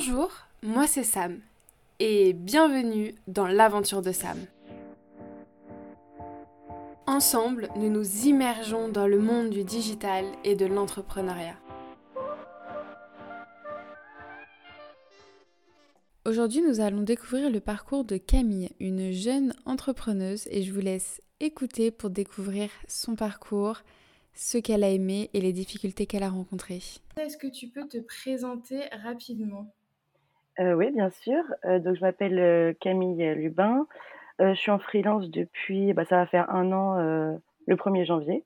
Bonjour, moi c'est Sam et bienvenue dans l'aventure de Sam. Ensemble, nous nous immergeons dans le monde du digital et de l'entrepreneuriat. Aujourd'hui, nous allons découvrir le parcours de Camille, une jeune entrepreneuse, et je vous laisse écouter pour découvrir son parcours, ce qu'elle a aimé et les difficultés qu'elle a rencontrées. Est-ce que tu peux te présenter rapidement? Euh, Oui, bien sûr. Euh, donc, je m'appelle euh, Camille Lubin. je suis en freelance depuis, bah, ça va faire un an le 1er janvier.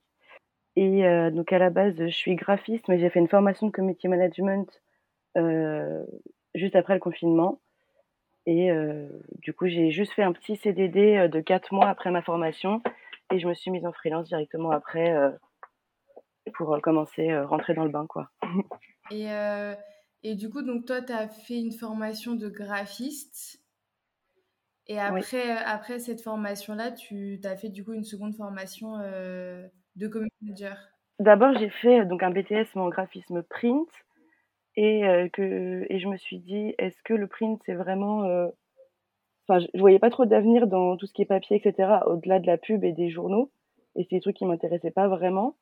Et donc, à la base, je suis graphiste, mais j'ai fait une formation de community management juste après le confinement. Et du coup, j'ai juste fait un petit CDD de 4 mois après ma formation et je me suis mise en freelance directement après pour commencer rentrer dans le bain quoi. Et, et du coup, donc toi, tu as fait une formation de graphiste. Et après, après cette formation-là, tu as fait du coup une seconde formation de community manager. D'abord, j'ai fait donc un BTS en graphisme print et, que, et je me suis dit, est-ce que le print, c'est vraiment. Enfin, je, ne voyais pas trop d'avenir dans tout ce qui est papier, etc., au-delà de la pub et des journaux. Et c'est des trucs qui m'intéressaient pas vraiment.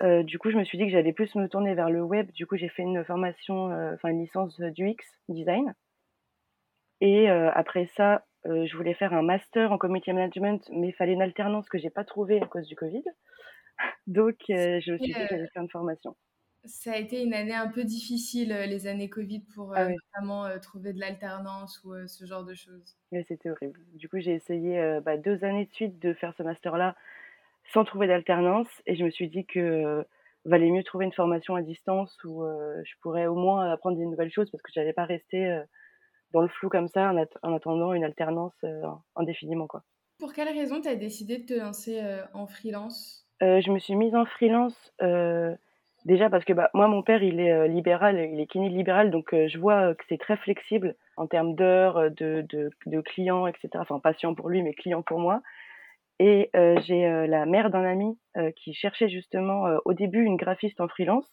Du coup, je me suis dit que j'allais plus me tourner vers le web. Du coup, j'ai fait une formation, enfin une licence d'UX design. Et après ça, je voulais faire un master en community management, mais il fallait une alternance que j'ai pas trouvée à cause du Covid. Donc, je me suis dit que j'allais faire une formation ça a été une année un peu difficile, euh, les années Covid, pour ah euh, notamment euh, trouver de l'alternance ou ce genre de choses. Oui, c'était horrible. Du coup, j'ai essayé bah, deux années de suite de faire ce master-là sans trouver d'alternance et je me suis dit que valait mieux trouver une formation à distance où je pourrais au moins apprendre des nouvelles choses parce que je n'allais pas rester dans le flou comme ça en, attendant une alternance indéfiniment. Quoi. Pour quelle raison tu as décidé de te lancer en freelance? Je me suis mise en freelance Déjà parce que bah, moi, mon père, il est euh, libéral, il est kiné libéral, donc je vois que c'est très flexible en termes d'heures, de, de, de, clients, etc. Enfin, patient pour lui, mais client pour moi. Et j'ai la mère d'un ami qui cherchait justement au début une graphiste en freelance.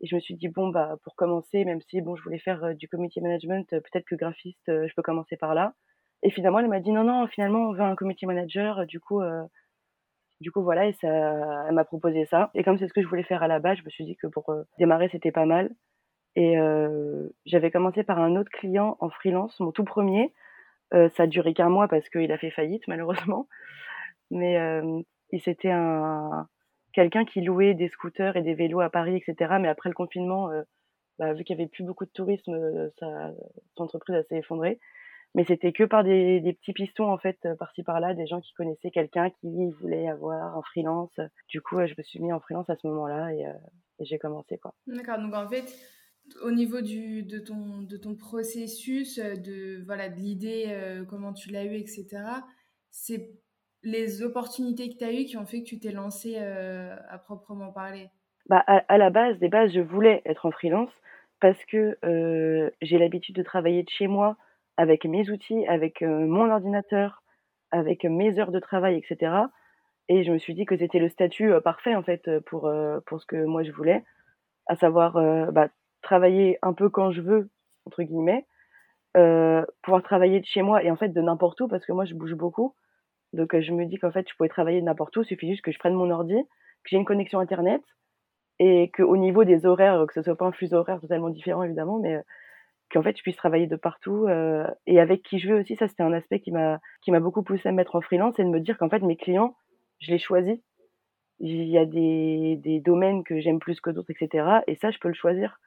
Et je me suis dit, bon, bah, pour commencer, même si bon, je voulais faire du community management, peut-être que graphiste, je peux commencer par là. Et finalement, elle m'a dit, non, non, finalement, on veut un community manager. Du coup, du coup, voilà, et ça, elle m'a proposé ça. Et comme c'est ce que je voulais faire à la base, je me suis dit que pour euh, démarrer, c'était pas mal. Et euh, j'avais commencé par un autre client en freelance, mon tout premier. Euh, ça a duré qu'un mois parce qu'il a fait faillite, malheureusement. Mais c'était un quelqu'un qui louait des scooters et des vélos à Paris, etc. Mais après le confinement, bah, vu qu'il y avait plus beaucoup de tourisme, sa, son entreprise s'est effondrée mais c'était que par des, des, petits pistons en fait par-ci par-là des gens qui connaissaient quelqu'un qui voulait avoir un freelance du coup je me suis mis en freelance à ce moment-là et, j'ai commencé d'accord donc en fait au niveau du, de ton de ton processus de voilà de l'idée comment tu l'as eu etc c'est les opportunités que tu as eues qui ont fait que tu t'es lancé euh, à proprement parler? Bah à, la base des bases je voulais être en freelance parce que j'ai l'habitude de travailler de chez moi avec mes outils, avec euh, mon ordinateur, avec mes heures de travail, etc. Et je me suis dit que c'était le statut euh, parfait en fait pour euh, pour ce que moi je voulais, à savoir bah, travailler un peu quand je veux entre guillemets, pouvoir travailler de chez moi et en fait de n'importe où parce que moi je bouge beaucoup. Donc je me dis qu'en fait je pouvais travailler n'importe où, il suffit juste que je prenne mon ordi, que j'ai une connexion internet et qu'au niveau des horaires, que ce soit pas un fuseau horaire totalement différent évidemment, mais qu'en fait je puisse travailler de partout euh, et avec qui je veux aussi. Ça c'était un aspect qui m'a beaucoup poussé à me mettre en freelance et de me dire qu'en fait mes clients je les choisis. Il y a des, des domaines que j'aime plus que d'autres etc et ça je peux le choisir.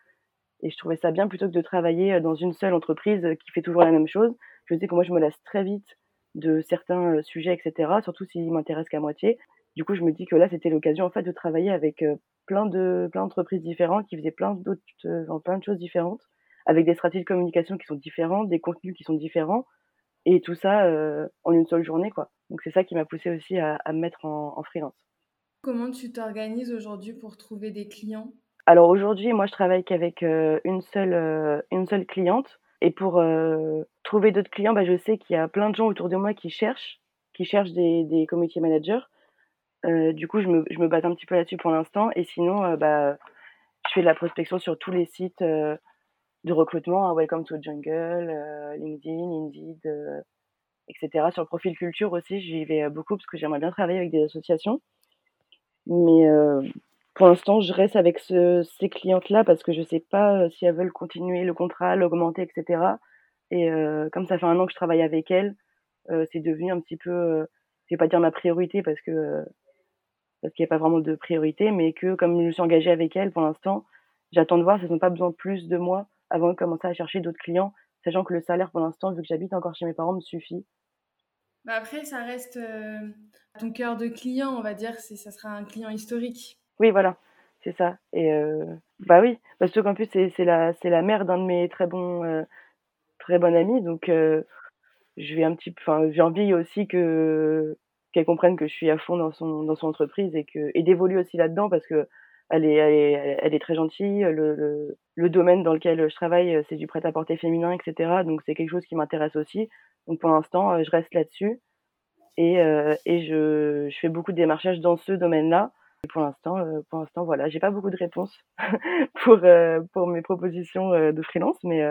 Et je trouvais ça bien plutôt que de travailler euh, dans une seule entreprise qui fait toujours la même chose. Je sais que moi je me lasse très vite de certains euh, sujets etc surtout s'ils m'intéressent qu'à moitié du coup je me dis que là c'était l'occasion en fait de travailler avec plein de plein d'entreprises différentes qui faisaient plein d'autres plein de choses différentes avec des stratégies de communication qui sont différentes, des contenus qui sont différents, et tout ça euh, en une seule journée, quoi. Donc c'est ça qui m'a poussé aussi à, à, me mettre en, en freelance. Comment tu t'organises aujourd'hui pour trouver des clients? Alors aujourd'hui, moi je travaille qu'avec euh, une seule euh, une seule cliente, et pour euh, trouver d'autres clients, bah, je sais qu'il y a plein de gens autour de moi qui cherchent, qui cherchent des, des community managers. Euh, du coup, je me, je me base un petit peu là-dessus pour l'instant, et sinon, bah, je fais de la prospection sur tous les sites de recrutement, hein, Welcome to Jungle, LinkedIn, Indeed, etc. Sur le profil culture aussi, j'y vais beaucoup parce que j'aimerais bien travailler avec des associations. Mais pour l'instant, je reste avec ce, ces clientes-là parce que je sais pas si elles veulent continuer le contrat, l'augmenter, etc. Et comme ça fait un an que je travaille avec elles, c'est devenu un petit peu, je vais pas dire ma priorité parce qu'il n'y a pas vraiment de priorité, mais que comme je me suis engagée avec elles pour l'instant, j'attends de voir si elles n'ont pas besoin de plus de moi avant de commencer à chercher d'autres clients, sachant que le salaire pour l'instant, vu que j'habite encore chez mes parents, me suffit. Bah après, ça reste ton cœur de client, on va dire, ça sera un client historique. Oui, voilà, c'est ça. Et bah oui, parce que qu'en plus, c'est la, la mère d'un de mes très bons, très bons amis, donc je vais un petit enfin, j'ai envie aussi que qu'elle comprenne que je suis à fond dans son, dans son entreprise et, que, et d'évoluer aussi là-dedans parce que elle est, elle est, elle est très gentille. Le, le, domaine dans lequel je travaille, c'est du prêt-à-porter féminin, etc. Donc c'est quelque chose qui m'intéresse aussi. Donc pour l'instant, je reste là-dessus et, euh, et je, je, fais beaucoup de démarchage dans ce domaine-là. Pour l'instant, euh, pour l'instant, voilà, j'ai pas beaucoup de réponses pour euh, pour mes propositions de freelance, mais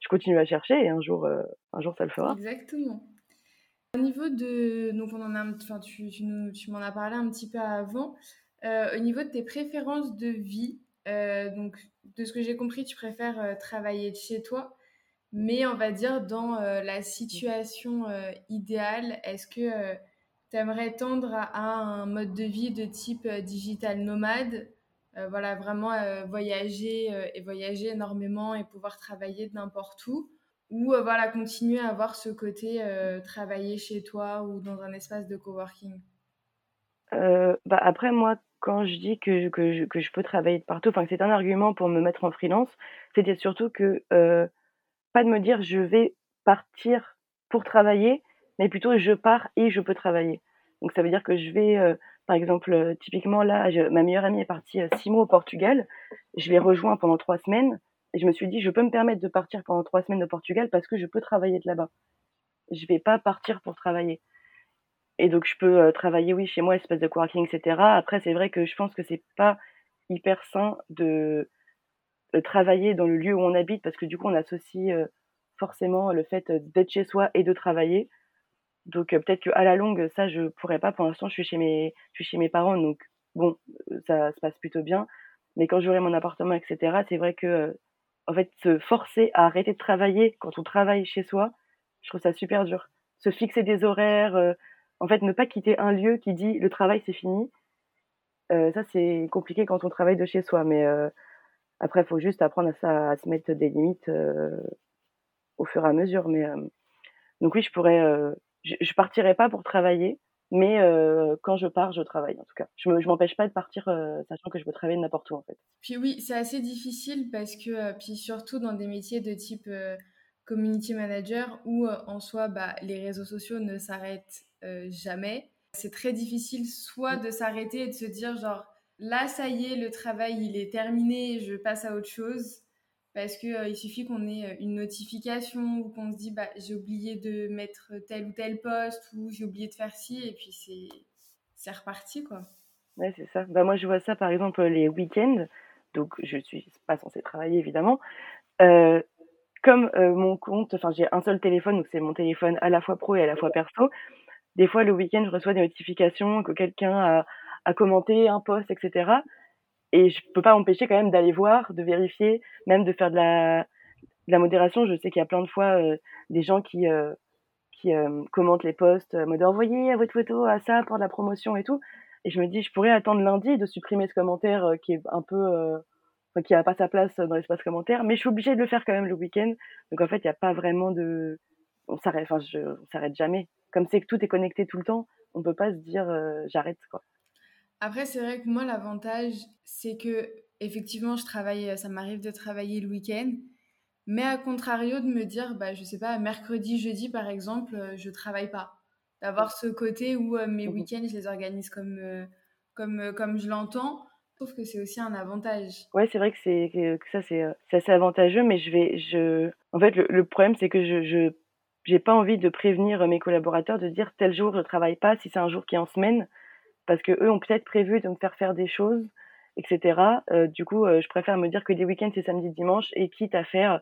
je continue à chercher et un jour, un jour, ça le fera. Exactement. Au niveau de, donc on en a, enfin tu, tu, tu m'en as parlé un petit peu avant. Euh, au niveau de tes préférences de vie, euh, donc de ce que j'ai compris, tu préfères euh, travailler de chez toi, mais on va dire dans la situation idéale, est-ce que tu aimerais tendre à, un mode de vie de type digital nomade voilà, vraiment voyager et voyager énormément et pouvoir travailler de n'importe où. Ou voilà, continuer à avoir ce côté travailler chez toi ou dans un espace de coworking. Bah après moi quand je dis que, je, que je peux travailler de partout, enfin c'est un argument pour me mettre en freelance, c'était surtout que euh, pas de me dire je vais partir pour travailler, mais plutôt je pars et je peux travailler. Donc ça veut dire que je vais, euh, par exemple, euh, typiquement là, ma meilleure amie est partie six mois au Portugal, je l'ai rejoint pendant trois semaines, et je me suis dit je peux me permettre de partir pendant trois semaines au Portugal parce que je peux travailler de là-bas. Je vais pas partir pour travailler. Et donc, je peux euh, travailler, oui, chez moi, espace de coworking, etc. Après, c'est vrai que je pense que c'est pas hyper sain de, travailler dans le lieu où on habite parce que du coup, on associe euh, forcément le fait d'être chez soi et de travailler. Donc, peut-être qu'à la longue, ça, je pourrais pas. Pour l'instant, je suis chez mes, je suis chez mes parents, donc bon, ça se passe plutôt bien. Mais quand j'aurai mon appartement, etc., c'est vrai que, en fait, se forcer à arrêter de travailler quand on travaille chez soi, je trouve ça super dur. Se fixer des horaires, en fait, ne pas quitter un lieu qui dit le travail c'est fini, ça c'est compliqué quand on travaille de chez soi. Mais après, il faut juste apprendre à, ça, à se mettre des limites au fur et à mesure. Mais donc oui, je pourrais, je, je, partirai pas pour travailler, mais quand je pars, je travaille en tout cas. Je, ne m'empêche pas de partir, sachant que je peux travailler n'importe où en fait. Puis oui, c'est assez difficile parce que puis surtout dans des métiers de type community manager où en soi, bah, les réseaux sociaux ne s'arrêtent euh, jamais. C'est très difficile soit de s'arrêter et de se dire genre là ça y est le travail il est terminé je passe à autre chose parce que euh, il suffit qu'on ait euh, une notification ou qu'on se dit bah j'ai oublié de mettre tel ou tel poste ou j'ai oublié de faire ci et puis c'est reparti quoi. Ouais, c'est ça. Bah moi je vois ça par exemple les week-ends. Donc je suis pas censée travailler évidemment. comme mon compte, enfin j'ai un seul téléphone, donc c'est mon téléphone à la fois pro et à la fois perso des fois le week-end je reçois des notifications que quelqu'un a, a, commenté un post, etc. Et je peux pas m'empêcher quand même d'aller voir, de vérifier, même de faire de la, de la modération. Je sais qu'il y a plein de fois euh, des gens qui, euh, qui euh, commentent les posts, mode envoyez votre photo à ça pour de la promotion et tout. Et je me dis, je pourrais attendre lundi de supprimer ce commentaire qui est un peu, enfin, qui a pas sa place dans l'espace commentaire, mais je suis obligée de le faire quand même le week-end. Donc en fait, il n'y a pas vraiment de, on s'arrête, enfin, je, on s'arrête jamais comme c'est que tout est connecté tout le temps, on peut pas se dire euh, j'arrête quoi. Après, c'est vrai que moi, l'avantage, c'est que effectivement, je travaille, ça m'arrive de travailler le week-end, mais à contrario de me dire, bah, je sais pas, mercredi, jeudi, par exemple, euh, je travaille pas. D'avoir ce côté où euh, mes mmh week-ends, je les organise comme, comme, comme je l'entends. Je trouve que c'est aussi un avantage. Ouais, c'est vrai que, c'est, que ça, c'est, assez avantageux, mais je vais, je, en fait, le, le problème, c'est que je, je j'ai pas envie de prévenir mes collaborateurs de dire tel jour je travaille pas si c'est un jour qui est en semaine parce que eux ont peut-être prévu de me faire faire des choses etc. du coup, je préfère me dire que les week-ends, c'est samedi, dimanche, et quitte à faire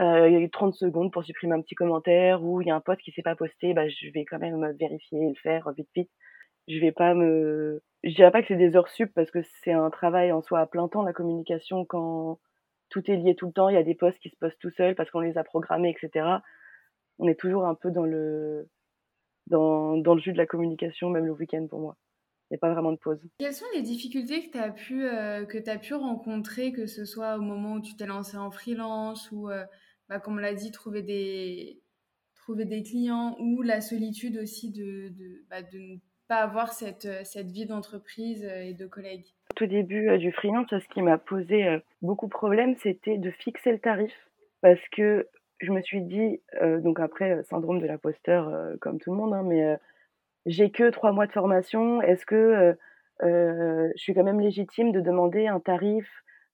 euh, 30 secondes pour supprimer un petit commentaire ou il y a un pote qui s'est pas posté, bah, je vais quand même vérifier et le faire vite vite. Je vais pas me, je dirais pas que c'est des heures sup parce que c'est un travail en soi à plein temps la communication quand tout est lié tout le temps. Il y a des posts qui se postent tout seuls parce qu'on les a programmés, etc. On est toujours un peu dans le dans, dans le jus de la communication, même le week-end pour moi. Il n'y a pas vraiment de pause. Quelles sont les difficultés que tu as, pu, euh, que as pu rencontrer, que ce soit au moment où tu t'es lancé en freelance ou euh, bah, comme on l'a dit, trouver des, trouver des clients ou la solitude aussi de, de, bah, de ne pas avoir cette, cette vie d'entreprise et de collègues? Au tout début euh, du freelance, ce qui m'a posé euh, beaucoup de problèmes, c'était de fixer le tarif. Parce que je me suis dit, euh, donc après, syndrome de l'imposteur, comme tout le monde, hein, mais j'ai que trois mois de formation. Est-ce que je suis quand même légitime de demander un tarif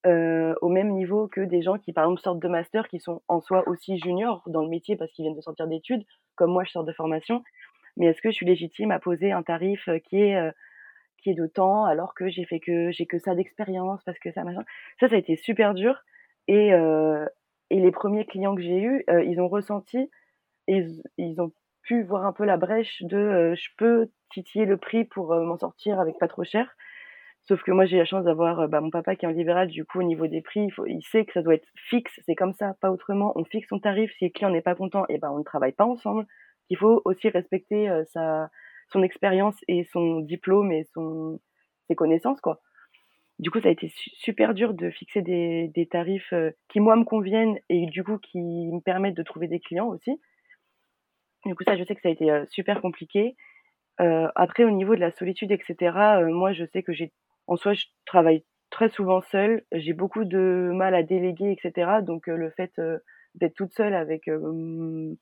euh, au même niveau que des gens qui, par exemple, sortent de master, qui sont en soi aussi juniors dans le métier parce qu'ils viennent de sortir d'études, comme moi, je sors de formation. Mais est-ce que je suis légitime à poser un tarif euh, qui est, euh, qui est de temps alors que j'ai fait que j'ai que ça d'expérience parce que ça machin? Ça, ça a été super dur. Et, et les premiers clients que j'ai eus, ils ont ressenti et ils, ont pu voir un peu la brèche de je peux titiller le prix pour m'en sortir avec pas trop cher. Sauf que moi, j'ai la chance d'avoir euh, bah, mon papa qui est en libéral. Du coup, au niveau des prix, il, faut, il sait que ça doit être fixe. C'est comme ça, pas autrement. On fixe son tarif. Si le client n'est pas content, et eh ben, on ne travaille pas ensemble. Il faut aussi respecter euh, sa, son expérience et son diplôme et son, ses connaissances, quoi. Du coup, ça a été super dur de fixer des, des tarifs euh, qui, moi, me conviennent et du coup, qui me permettent de trouver des clients aussi. Du coup, ça, je sais que ça a été super compliqué. Euh, après, au niveau de la solitude, etc., moi, je sais que j'ai en soi, je travaille très souvent seule. J'ai beaucoup de mal à déléguer, etc. Donc, euh, le fait euh, d'être toute seule avec euh,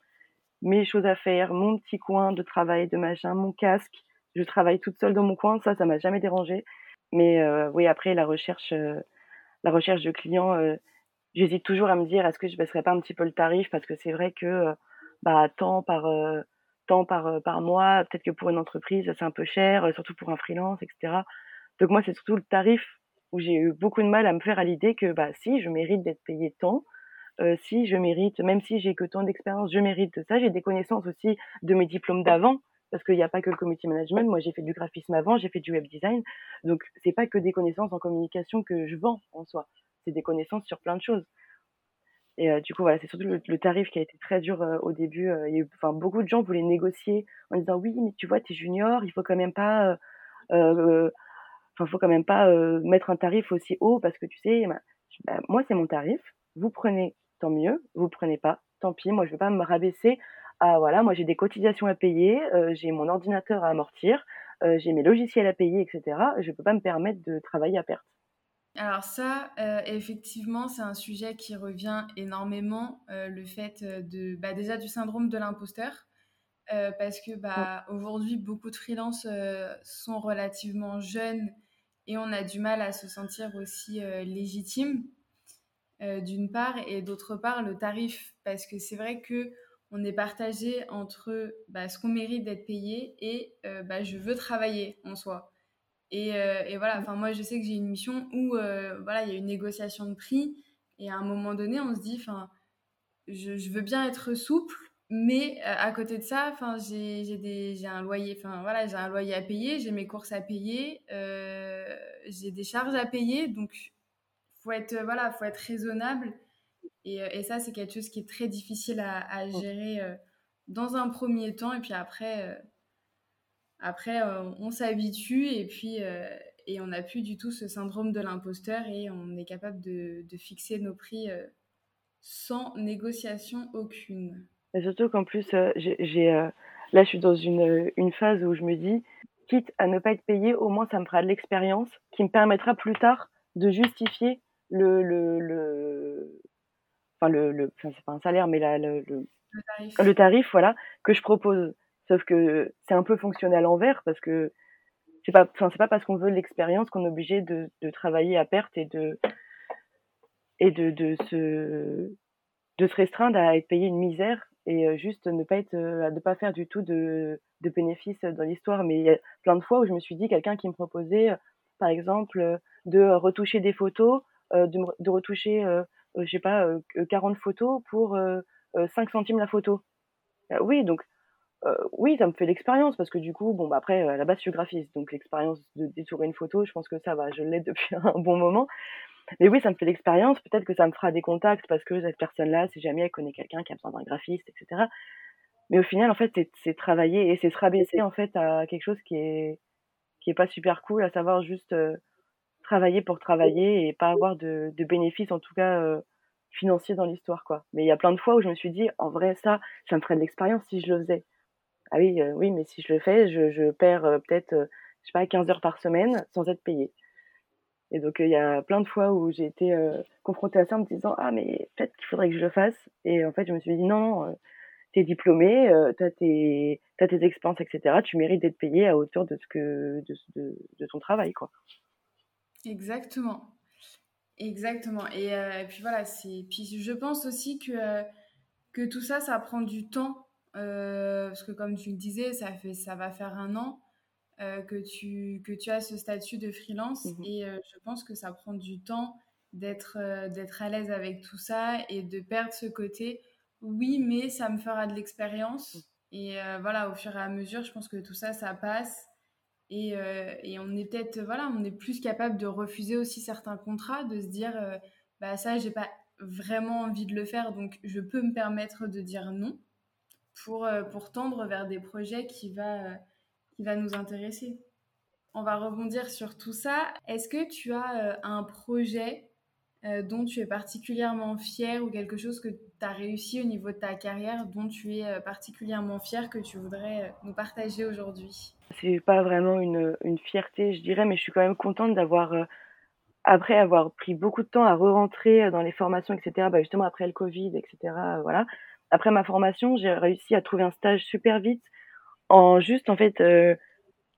mes choses à faire, mon petit coin de travail, de machin, mon casque, je travaille toute seule dans mon coin. Ça, ça m'a jamais dérangé. Mais oui, après, la recherche, la recherche de clients, j'hésite toujours à me dire est-ce que je baisserais pas un petit peu le tarif? Parce que c'est vrai que bah, tant par tant par, par mois, peut-être que pour une entreprise, c'est un peu cher, surtout pour un freelance, etc. Donc moi, c'est surtout le tarif où j'ai eu beaucoup de mal à me faire à l'idée que bah si, je mérite d'être payé tant, euh, si je mérite, même si j'ai que tant d'expérience, je mérite ça. J'ai des connaissances aussi de mes diplômes d'avant, parce qu'il n'y a pas que le community management. Moi, j'ai fait du graphisme avant, j'ai fait du web design. Donc, c'est pas que des connaissances en communication que je vends en soi. C'est des connaissances sur plein de choses. Et euh, du coup, voilà, c'est surtout le, tarif qui a été très dur euh, au début. il y a eu, enfin, beaucoup de gens voulaient négocier en disant oui, mais tu vois, tu es junior, il faut quand même pas faut quand même pas euh, mettre un tarif aussi haut parce que tu sais, bah, moi c'est mon tarif. Vous prenez, tant mieux. Vous prenez pas, tant pis. Moi je vais pas me rabaisser. Ah voilà, moi j'ai des cotisations à payer, euh, j'ai mon ordinateur à amortir, euh, j'ai mes logiciels à payer, etc. Je peux pas me permettre de travailler à perte. Alors ça, effectivement, c'est un sujet qui revient énormément, le fait de, bah, déjà du syndrome de l'imposteur. parce que bah, aujourd'hui, beaucoup de freelances sont relativement jeunes et on a du mal à se sentir aussi euh, légitime euh, d'une part et d'autre part le tarif parce que c'est vrai que on est partagé entre bah, ce qu'on mérite d'être payé et euh, bah, je veux travailler en soi et, et voilà enfin moi je sais que j'ai une mission où voilà il y a une négociation de prix. Et à un moment donné on se dit enfin je, je veux bien être souple mais à côté de ça, enfin, j'ai un loyer, enfin voilà, j'ai un loyer à payer, j'ai mes courses à payer, euh, j'ai des charges à payer, donc faut être voilà, faut être raisonnable. Et, euh, et ça, c'est quelque chose qui est très difficile à, à gérer euh, dans un premier temps, et puis après, après, on s'habitue, et puis et on n'a plus du tout ce syndrome de l'imposteur, et on est capable de, de fixer nos prix sans négociation aucune surtout qu'en plus, euh, j'ai, euh, là, je suis dans une, une phase où je me dis, quitte à ne pas être payé, au moins ça me fera de l'expérience qui me permettra plus tard de justifier le, le, le enfin le, le enfin, c'est pas un salaire, mais la, le, le, tarif. le tarif, voilà, que je propose. Sauf que c'est un peu fonctionnel à l'envers parce que c'est pas, c'est pas parce qu'on veut l'expérience qu'on est obligé de, travailler à perte et de et de, de se de se restreindre à être payé une misère et juste ne pas être, ne pas faire du tout de, de bénéfices dans l'histoire. Mais il y a plein de fois où je me suis dit, quelqu'un qui me proposait, par exemple, de retoucher des photos, de de retoucher, je sais pas, 40 photos pour, 5 centimes la photo. oui, donc oui, ça me fait l'expérience parce que du coup, bon, bah, après, à la base, je suis graphiste, donc l'expérience de détourer une photo, je pense que ça va, je l'ai depuis un bon moment. Mais oui, ça me fait l'expérience. Peut-être que ça me fera des contacts parce que cette personne-là, si jamais elle connaît quelqu'un qui a besoin d'un graphiste, etc. Mais au final, en fait, c'est travailler et c'est se rabaisser en fait à quelque chose qui est qui est pas super cool, à savoir juste travailler pour travailler et pas avoir de, bénéfices, en tout cas financiers dans l'histoire, quoi. Mais il y a plein de fois où je me suis dit, en vrai, ça, ça me ferait de l'expérience si je le faisais. Ah oui, oui, mais si je le fais, je, perds peut-être, je sais pas, 15 heures par semaine sans être payée. Et donc, il y a plein de fois où j'ai été confrontée à ça en me disant, ah, mais peut-être qu'il faudrait que je le fasse. Et en fait, je me suis dit, non, non tu es diplômé, tu as, tes, tes expériences, etc. Tu mérites d'être payé à hauteur de, ce que, de, de, ton travail, quoi. Exactement. Exactement. Et, puis voilà. Puis je pense aussi que, que tout ça, ça prend du temps. Parce que comme tu le disais, ça, fait, ça va faire un an que, tu, que tu as ce statut de freelance. Mmh et je pense que ça prend du temps d'être d'être à l'aise avec tout ça et de perdre ce côté. Oui, mais ça me fera de l'expérience. Mmh. Et voilà, au fur et à mesure, je pense que tout ça, ça passe. Et, euh, et, on est peut-être, voilà, on est plus capable de refuser aussi certains contrats, de se dire, euh, bah ça, j'ai pas vraiment envie de le faire, donc je peux me permettre de dire non pour, euh, pour tendre vers des projets qui va, qui va nous intéresser. On va rebondir sur tout ça. Est-ce que tu as un projet dont tu es particulièrement fier ou quelque chose que tu as réussi au niveau de ta carrière dont tu es particulièrement fier que tu voudrais nous partager aujourd'hui? C'est pas vraiment une, une fierté, je dirais, mais je suis quand même contente d'avoir, euh, après avoir pris beaucoup de temps à re-rentrer dans les formations, etc., bah justement après le Covid, etc., euh, voilà. Après ma formation, j'ai réussi à trouver un stage super vite en juste, en fait, euh,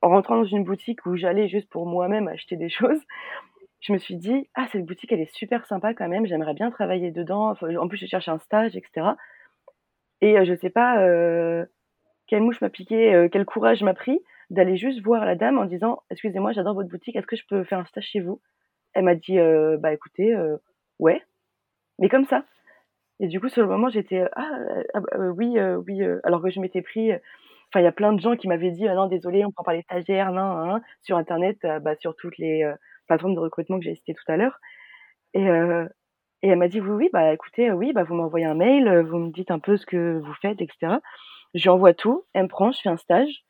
en rentrant dans une boutique où j'allais juste pour moi-même acheter des choses. Je me suis dit, ah, cette boutique, elle est super sympa quand même, j'aimerais bien travailler dedans. en plus, je cherche un stage, etc. Et je sais pas quelle mouche m'a piqué, quel courage m'a pris d'aller juste voir la dame en disant Excusez-moi, j'adore votre boutique, est-ce que je peux faire un stage chez vous? Elle m'a dit euh, Bah écoutez, euh, ouais, mais comme ça. Et du coup, sur le moment, j'étais Ah, ah bah, euh, oui, oui, alors que je m'étais pris. Enfin, il y a plein de gens qui m'avaient dit ah Non, désolé, on prend pas les stagiaires, non, non, sur Internet, bah, sur toutes les plateformes de recrutement que j'ai citées tout à l'heure. Et, et elle m'a dit Oui, oui, bah écoutez, oui, bah, vous m'envoyez un mail, vous me dites un peu ce que vous faites, etc. Je envoie tout, elle me prend, je fais un stage.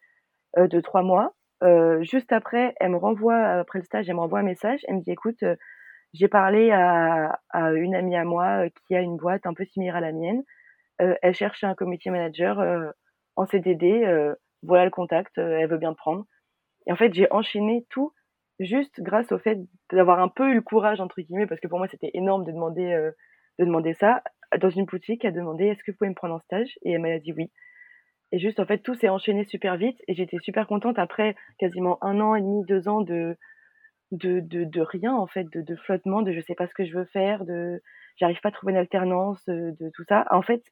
Euh, de trois mois. Euh, juste après, elle me renvoie, après le stage, elle me renvoie un message. Elle me dit, écoute, euh, j'ai parlé à, une amie à moi qui a une boîte un peu similaire à la mienne. elle cherche un committee manager en CDD. voilà le contact. elle veut bien te prendre. Et en fait, j'ai enchaîné tout juste grâce au fait d'avoir un peu eu le courage entre guillemets, parce que pour moi c'était énorme de demander de demander ça dans une boutique. Elle a demandé est-ce que vous pouvez me prendre en stage? Et elle m'a dit oui. Et juste, en fait, tout s'est enchaîné super vite et j'étais super contente après quasiment un an et demi, deux ans de, de, de, de rien, en fait, de, de, flottement, de je sais pas ce que je veux faire, de j'arrive pas à trouver une alternance, de, tout ça. En fait,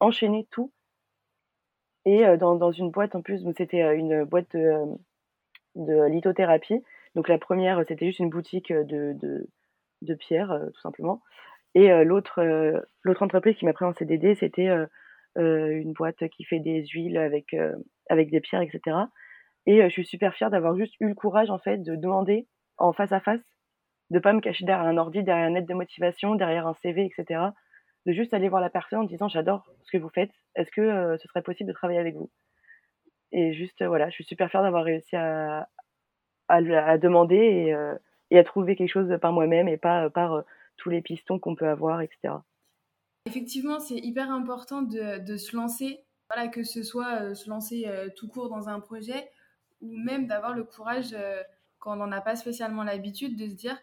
enchaîner tout. Et dans, dans une boîte, en plus, c'était une boîte de, lithothérapie. Donc la première, c'était juste une boutique de, de, pierre, tout simplement. Et l'autre entreprise qui m'a pris en CDD, c'était euh, une boîte qui fait des huiles avec, euh, avec des pierres, etc. Et euh, je suis super fière d'avoir juste eu le courage, en fait, de demander en face à face, de pas me cacher derrière un ordi, derrière une lettre de motivation, derrière un CV, etc. De juste aller voir la personne en disant j'adore ce que vous faites, est-ce que ce serait possible de travailler avec vous? Et juste, voilà, je suis super fière d'avoir réussi à, demander et, et, à trouver quelque chose par moi-même et pas par tous les pistons qu'on peut avoir, etc. Effectivement, c'est hyper important de, de, se lancer, voilà, que ce soit euh, se lancer euh, tout court dans un projet ou même d'avoir le courage, euh, quand on n'en a pas spécialement l'habitude, de se dire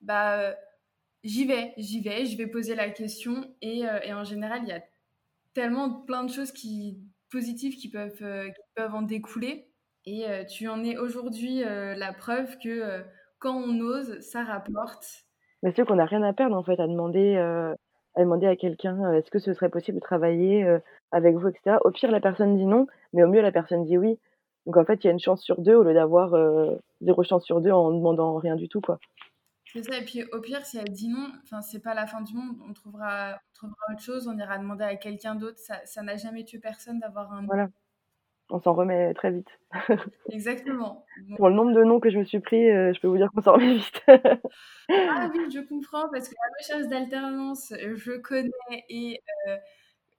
bah, j'y vais, j'y vais, je vais poser la question. Et, et, en général, il y a tellement plein de choses qui, positives qui peuvent, qui peuvent en découler. Et tu en es aujourd'hui la preuve que quand on ose, ça rapporte. Mais c'est qu'on n'a rien à perdre en fait à demander à demander à quelqu'un est-ce que ce serait possible de travailler avec vous, etc. Au pire, la personne dit non, mais au mieux, la personne dit oui. Donc en fait, il y a une chance sur deux au lieu d'avoir euh, zéro chance sur deux en demandant rien du tout, quoi. C'est ça, et puis au pire, si elle dit non, enfin, c'est pas la fin du monde, on trouvera, on trouvera autre chose, on ira demander à quelqu'un d'autre. Ça n'a jamais tué personne d'avoir un Voilà. On s'en remet très vite. Exactement. Pour le nombre de noms que je me suis pris, euh, je peux vous dire qu'on s'en remet vite. ah oui, je comprends, parce que la recherche d'alternance, je connais, et euh,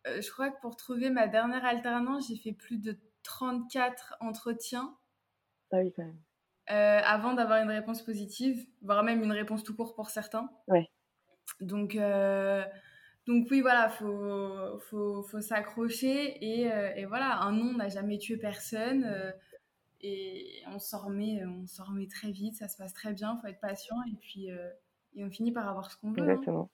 euh, je crois que pour trouver ma dernière alternance, j'ai fait plus de 34 entretiens. Ah oui, quand même. Euh, avant d'avoir une réponse positive, voire même une réponse tout court pour certains. Ouais. Donc, euh, donc oui, voilà, faut, faut, faut s'accrocher et, euh, et, voilà, un nom n'a jamais tué personne et on s'en remet, on s'en remet très vite, ça se passe très bien, faut être patient et puis et on finit par avoir ce qu'on veut. Hein.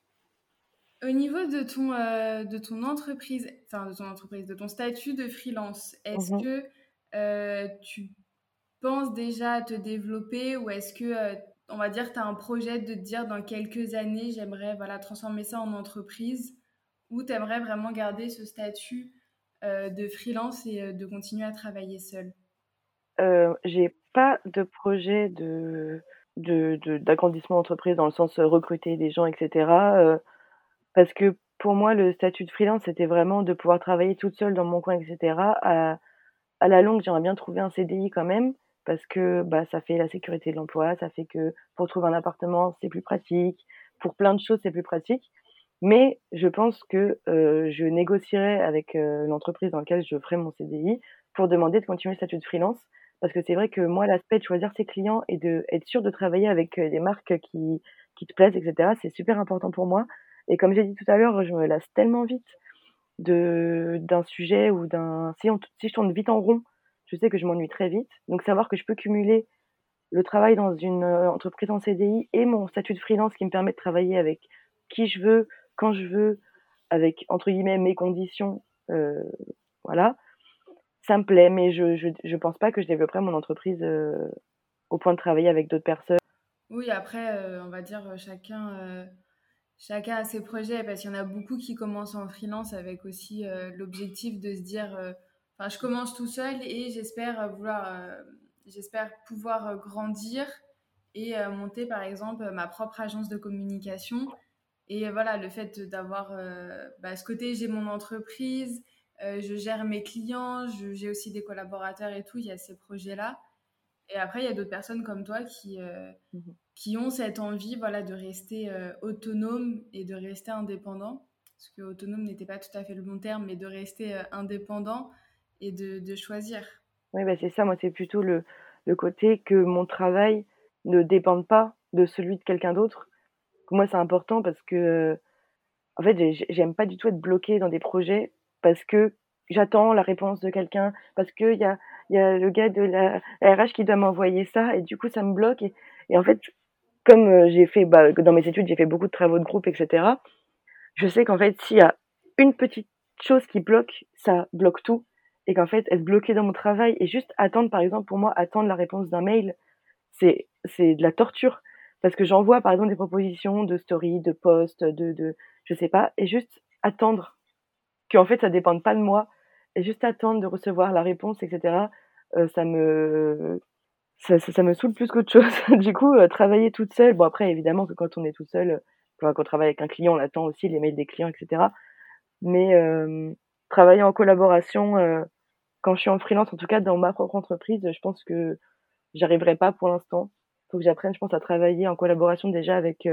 Au niveau de ton, de ton entreprise, enfin de ton entreprise, de ton statut de freelance, est-ce mmh que tu penses déjà à te développer ou est-ce que, euh, on va dire, tu as un projet de te dire dans quelques années, j'aimerais voilà, transformer ça en entreprise ou tu aimerais vraiment garder ce statut euh, de freelance et euh, de continuer à travailler seul J'ai pas de projet de d'agrandissement d'entreprise dans le sens recruter des gens, etc. parce que pour moi, le statut de freelance, c'était vraiment de pouvoir travailler toute seule dans mon coin, etc. À, à la longue, j'aimerais bien trouver un CDI quand même parce que bah, ça fait la sécurité de l'emploi, ça fait que pour trouver un appartement, c'est plus pratique, pour plein de choses, c'est plus pratique. Mais je pense que euh, je négocierai avec euh, l'entreprise dans laquelle je ferai mon CDI pour demander de continuer le statut de freelance. Parce que c'est vrai que moi, l'aspect de choisir ses clients et d'être sûr de travailler avec euh, des marques qui, qui te plaisent, etc., c'est super important pour moi. Et comme j'ai dit tout à l'heure, je me lasse tellement vite d'un sujet ou d'un... Si, si je tourne vite en rond je sais que je m'ennuie très vite. Donc savoir que je peux cumuler le travail dans une euh, entreprise en CDI et mon statut de freelance qui me permet de travailler avec qui je veux, quand je veux, avec entre guillemets mes conditions, euh, voilà, ça me plaît. Mais je, je, je pense pas que je développerai mon entreprise euh, au point de travailler avec d'autres personnes. Oui, après, on va dire chacun. Chacun a ses projets parce qu'il y en a beaucoup qui commencent en freelance avec aussi l'objectif de se dire Enfin, je commence tout seul et j'espère euh, vouloir, euh, j'espère pouvoir euh, grandir et monter par exemple ma propre agence de communication. Et voilà, le fait d'avoir bah, ce côté, j'ai mon entreprise, je gère mes clients, j'ai aussi des collaborateurs et tout, il y a ces projets-là. Et après, il y a d'autres personnes comme toi qui, mmh qui ont cette envie voilà, de rester autonome et de rester indépendant. Parce que autonome n'était pas tout à fait le bon terme, mais de rester indépendant et de, choisir. Oui, bah c'est ça, moi, c'est plutôt le, le côté que mon travail ne dépende pas de celui de quelqu'un d'autre. Pour moi, c'est important parce que, en fait, j'aime pas du tout être bloquée dans des projets parce que j'attends la réponse de quelqu'un, parce qu'il y a, y a le gars de la, RH qui doit m'envoyer ça, et du coup, ça me bloque. Et, en fait, comme euh, j'ai fait, bah, dans mes études, j'ai fait beaucoup de travaux de groupe, etc., je sais qu'en fait, s'il y a une petite chose qui bloque, ça bloque tout et qu'en fait, être bloqué dans mon travail et juste attendre, par exemple, pour moi, attendre la réponse d'un mail, c'est, c'est de la torture. Parce que j'envoie, par exemple, des propositions de story, de post, de, de, je sais pas, et juste attendre qu'en fait, ça dépende pas de moi, et juste attendre de recevoir la réponse, etc., euh, ça me, ça, me saoule plus qu'autre chose. du coup, euh, travailler toute seule, bon après, évidemment que quand on est tout seul, quand on travaille avec un client, on attend aussi les mails des clients, etc. Mais euh, travailler en collaboration, euh, quand je suis en freelance, en tout cas dans ma propre entreprise, je pense que j'arriverai pas pour l'instant. Faut que j'apprenne, je pense, à travailler en collaboration déjà avec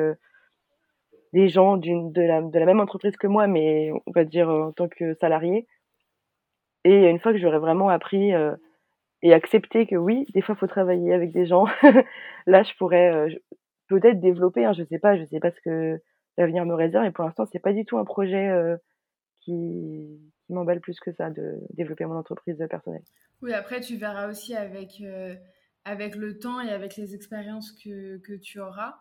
des gens de la, même entreprise que moi, mais on va dire en tant que salarié. Et une fois que j'aurai vraiment appris euh, et accepté que oui, des fois, il faut travailler avec des gens, là, je pourrais peut-être développer, hein, je sais pas, je sais pas ce que l'avenir me réserve, et pour l'instant, c'est pas du tout un projet qui, m'emballe plus que ça de développer mon entreprise personnelle. Oui, après, tu verras aussi avec, euh, avec le temps et avec les expériences que, que tu auras.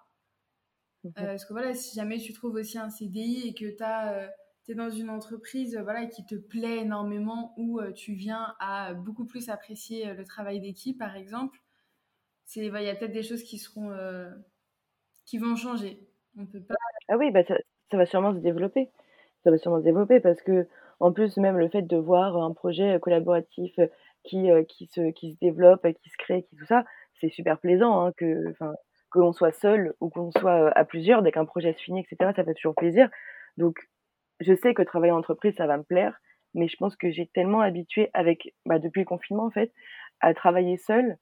Euh, parce que voilà, si jamais tu trouves aussi un CDI et que tu euh, dans une entreprise voilà, qui te plaît énormément, où tu viens à beaucoup plus apprécier le travail d'équipe, par exemple, il y a peut-être des choses qui seront qui vont changer. On peut pas. Ah oui, bah ça, va sûrement se développer. Ça va sûrement se développer parce que En plus, même le fait de voir un projet collaboratif qui, qui se qui se développe, qui se crée, qui tout ça, c'est super plaisant, hein, que qu'on soit seul ou qu'on soit, à plusieurs, dès qu'un projet se finit et cetera, ça fait toujours plaisir. Donc je sais que travailler en entreprise, ça va me plaire, mais je pense que j'ai tellement habitué avec bah, depuis le confinement, en fait, à travailler seule,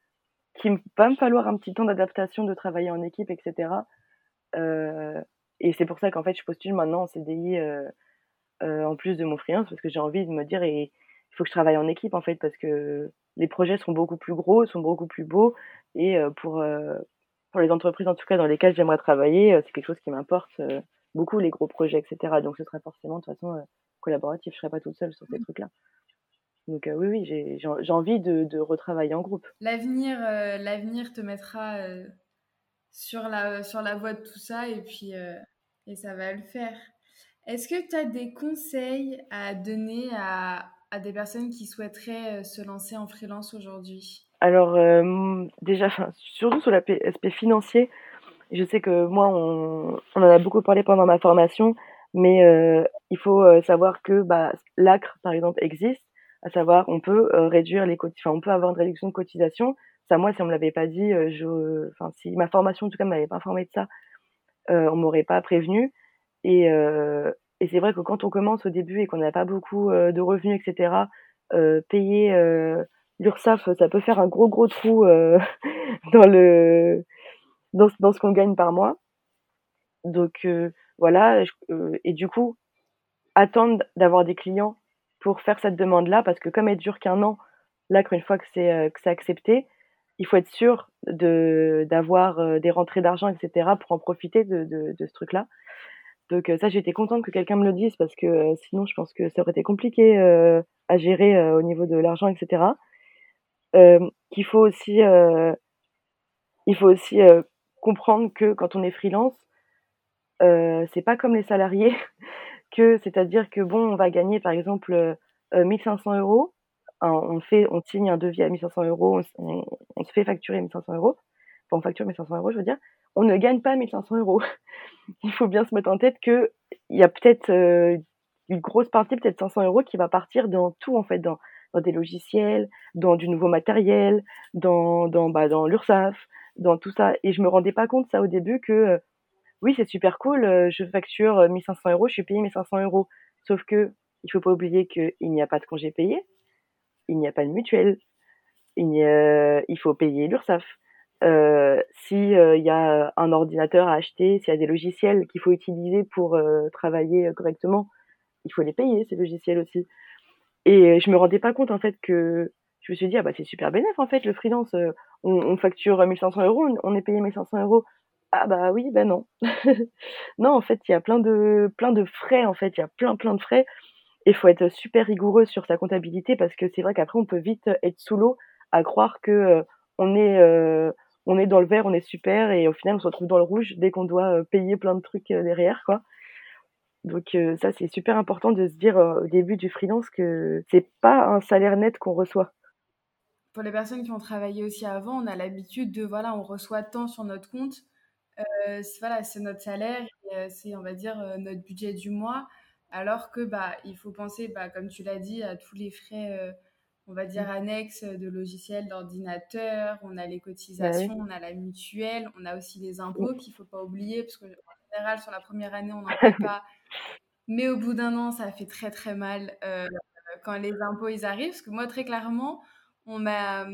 qu'il va me falloir un petit temps d'adaptation, de travailler en équipe et cetera. et c'est pour ça qu'en fait, je postule maintenant en CDI, en plus de mon freelance parce que j'ai envie de me dire: «Et il faut que je travaille en équipe, en fait», parce que les projets sont beaucoup plus gros, sont beaucoup plus beaux et pour les entreprises, en tout cas, dans lesquelles j'aimerais travailler, c'est quelque chose qui m'importe, beaucoup, les gros projets etc. Donc ce serait forcément de toute façon, collaboratif. Je serais pas toute seule sur ces mmh. trucs-là. Donc oui, oui, j'ai envie de de retravailler en groupe. L'avenir, l'avenir te mettra, sur la sur la voie de tout ça et puis, et ça va le faire. Est-ce que tu as des conseils à donner à à des personnes qui souhaiteraient, se lancer en freelance aujourd'hui? Alors, déjà, surtout sur l'aspect financier, je sais que moi, on, en a beaucoup parlé pendant ma formation, mais il faut savoir que bah, l'ACRE, par exemple, existe, à savoir, on peut réduire les enfin, on peut avoir une réduction de cotisation. Ça, moi, si on me l'avait pas dit, enfin, si ma formation, en tout cas, m'avait pas informé de ça, on m'aurait pas prévenu. Et, et c'est vrai que quand on commence au début et qu'on n'a pas beaucoup de revenus, etc., payer l'URSSAF, ça peut faire un gros gros trou dans le dans, dans ce qu'on gagne par mois. Donc voilà, et du coup, attendre d'avoir des clients pour faire cette demande-là, parce que comme elle dure qu'un an, là, une fois que c'est c'est accepté, il faut être sûr d'avoir des rentrées d'argent, etc., pour en profiter de, de, de ce truc-là. Donc ça, j'étais contente que quelqu'un me le dise parce que sinon, je pense que ça aurait été compliqué à gérer au niveau de l'argent, etc. qu'il faut aussi, il faut aussi comprendre que quand on est freelance, euh, c'est pas comme les salariés, que c'est-à-dire que bon, on va gagner par exemple 1500 euros, on fait, on signe un devis à 1500 euros, on, se fait facturer 1500 euros, enfin on facture 1500 euros, je veux dire, on ne gagne pas 1500 euros. Il faut bien se mettre en tête que il y a peut-être une grosse partie, peut-être 500 euros, qui va partir dans tout en fait, dans, dans des logiciels, dans du nouveau matériel, dans dans bah, dans l'URSSAF, dans tout ça. Et je me rendais pas compte ça au début que euh, oui, c'est super cool, euh, je facture 1500 euh, euros, je suis payé 1500 euros. Sauf que il faut pas oublier qu'il n'y a pas de congé payé, il n'y a pas de mutuelle, il, il faut payer l'URSSAF. Euh, si il y a un ordinateur à acheter, s'il y a des logiciels qu'il faut utiliser pour travailler correctement, il faut les payer ces logiciels aussi. Et je me rendais pas compte en fait que je me suis dit ah bah c'est super bénéf en fait le freelance on, on facture 1500 euros, on est payé 1500 euros. Ah bah oui, ben non. non, en fait, il y a plein de, frais, en fait, il y a plein, plein de frais. Il faut être super rigoureux sur sa comptabilité parce que c'est vrai qu'après, on peut vite être sous l'eau à croire que euh, euh, est dans le vert, on est super, et au final, on se retrouve dans le rouge dès qu'on doit euh, payer plein de trucs derrière. Donc ça, c'est super important de se dire au début du freelance que c'est pas un salaire net qu'on reçoit pour les personnes qui ont travaillé aussi avant, on a l'habitude de, voilà, on reçoit tant sur notre compte. Euh, voilà, c'est notre salaire, euh, c'est, on va dire, euh, notre budget du mois. Alors que, bah, il faut penser, bah, comme tu l'as dit, à tous les frais, on va dire, mmh. annexes de logiciels, d'ordinateur. On a les bah cotisations, on a la mutuelle, on a aussi les impôts qu'il ne faut pas oublier, parce qu'en général, sur la première année, on n'en paye pas. Mais au bout d'un an, ça fait très, très mal quand les impôts, ils arrivent. Parce que moi, très clairement, on m'a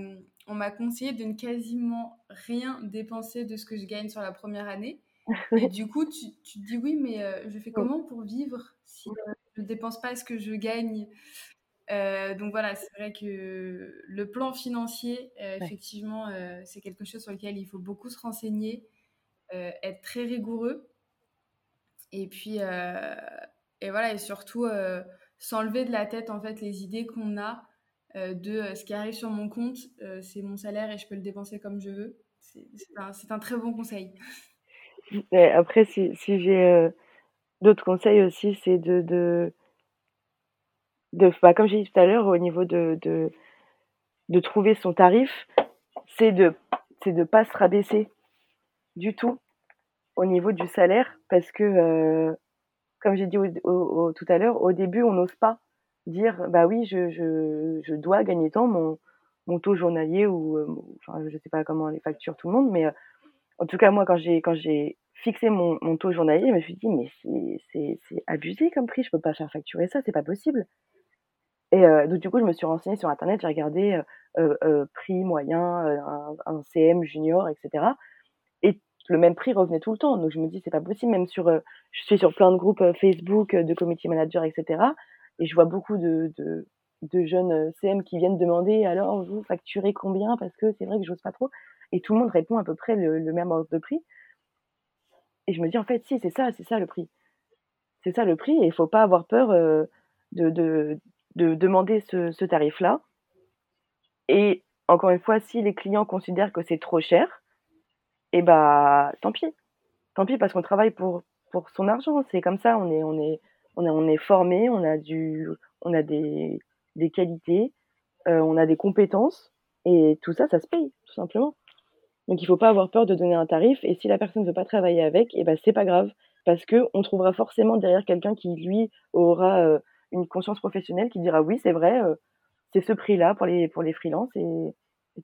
on m'a conseillé de ne quasiment rien dépenser de ce que je gagne sur la première année. Et du coup, tu, tu te dis oui, mais euh, je fais comment pour vivre si euh, je ne dépense pas ce que je gagne? Euh, Donc voilà, c'est vrai que le plan financier, effectivement, c'est quelque chose sur lequel il faut beaucoup se renseigner, être très rigoureux. Et puis, et voilà, et surtout s'enlever de la tête en fait les idées qu'on a euh, de euh, ce qui arrive sur mon compte, euh, c'est mon salaire et je peux le dépenser comme je veux. C'est un, très bon conseil. après, si, j'ai d'autres conseils aussi, c'est de, de, de bah, comme j'ai dit tout à l'heure, au niveau de, de, trouver son tarif, c'est de de pas se rabaisser du tout au niveau du salaire parce que, comme j'ai dit tout à l'heure, au début, on n'ose pas dire: «Bah oui, je je je dois gagner tant, mon mon taux journalier» ou, heu, enfin, je sais pas comment les facture tout le monde, mais, heu, en tout cas, moi, quand j'ai quand j'ai fixé mon mon taux journalier, je me suis dit: «Mais c'est c'est abusé comme prix, je peux pas faire facturer ça, c'est pas possible». Et heu, donc du coup, je me suis renseignée sur internet, j'ai regardé, heu heu heu, prix moyen, un un CM junior et cetera et le même prix revenait tout le temps. Donc je me dis: «C'est pas possible», même sur, je suis sur plein de groupes, Facebook, de community manager et cetera et je vois beaucoup de de jeunes, heu, CM qui viennent demander: «Alors vous facturez combien? Parce que c'est vrai que j'ose pas trop» et tout le monde répond à peu près le même ordre de prix. Et je me dis: «En fait, si, c'est ça, c'est ça le prix. C'est ça le prix et il faut pas avoir peur, heu, de de de demander ce ce tarif-là» et encore une fois, si les clients considèrent que c'est trop cher et bah, tant pis. Tant pis parce qu'on travaille pour pour son argent, c'est comme ça, on est on est est on a du on a des des qualités, heu, on a des compétences et tout ça, ça se paye, tout simplement. Donc il faut pas avoir peur de donner un tarif et si la personne veut pas travailler avec et bah, c'est pas grave parce qu'on trouvera forcément derrière quelqu'un qui, lui, aura, heu, une conscience professionnelle qui dira: «Oui, c'est vrai, heu, c'est ce prix-là pour les pour les freelances et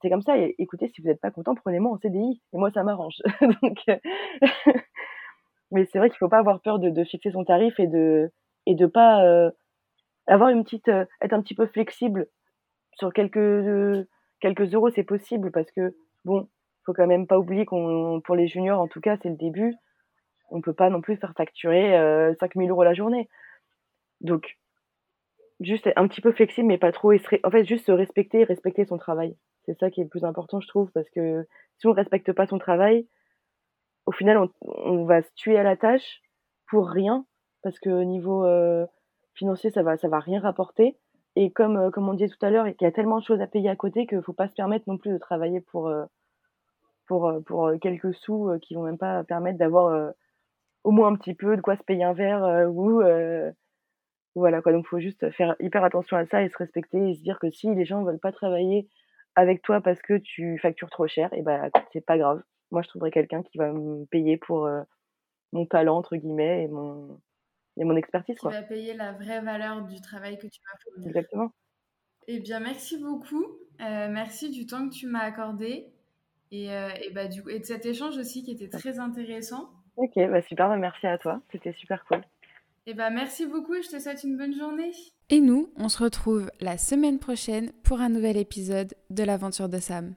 c'est comme ça et écoutez, si vous êtes pas content, prenez-moi en CDI et moi ça m'arrange». Donc mais c'est vrai qu'il faut pas avoir peur de fixer son tarif et de et de pas, heu, avoir une petite, heu être un petit peu flexible sur quelques, heu, quelques euros, c'est possible parce que bon, faut quand même pas oublier qu'on pour les juniors, en tout cas, c'est le début, on peut pas non plus faire facturer, heu, 5 000 € la journée. Donc juste un petit peu flexible, mais pas trop et en fait, juste se respecter respecter son travail. C'est ça qui est le plus important, je trouve, parce que si on respecte pas son travail, au final, on on va se tuer à la tâche pour rien parce qu'au niveau, heu, financier, ça va ça va rien rapporter et comme, heu, comme on disait tout à l'heure qu'il y a tellement de choses à payer à côté qu'il faut pas se permettre non plus de travailler pour, heu pour, pour, quelques sous, qui vont même pas permettre d'avoir, au moins un petit peu de quoi se payer un verre, ou voilà quoi. Donc faut juste faire hyper attention à ça et se respecter et se dire que si les gens veulent pas travailler avec toi parce que tu factures trop cher et bah, c'est pas grave. Moi, je trouverai quelqu'un qui va me payer pour, «mon talent» entre guillemets et mon et mon expertise, Qui quoi. va payer la vraie valeur du travail que tu vas fournir. Exactement. Eh bien, merci beaucoup, heu, merci du temps que tu m'as accordé et heu et bah, du coup et de cet échange aussi qui était très intéressant. OK, bah, super, bah, merci à toi, c'était super cool. Eh bah, merci beaucoup et je te souhaite une bonne journée. Et nous, on se retrouve la semaine prochaine pour un nouvel épisode de l'aventure de Sam.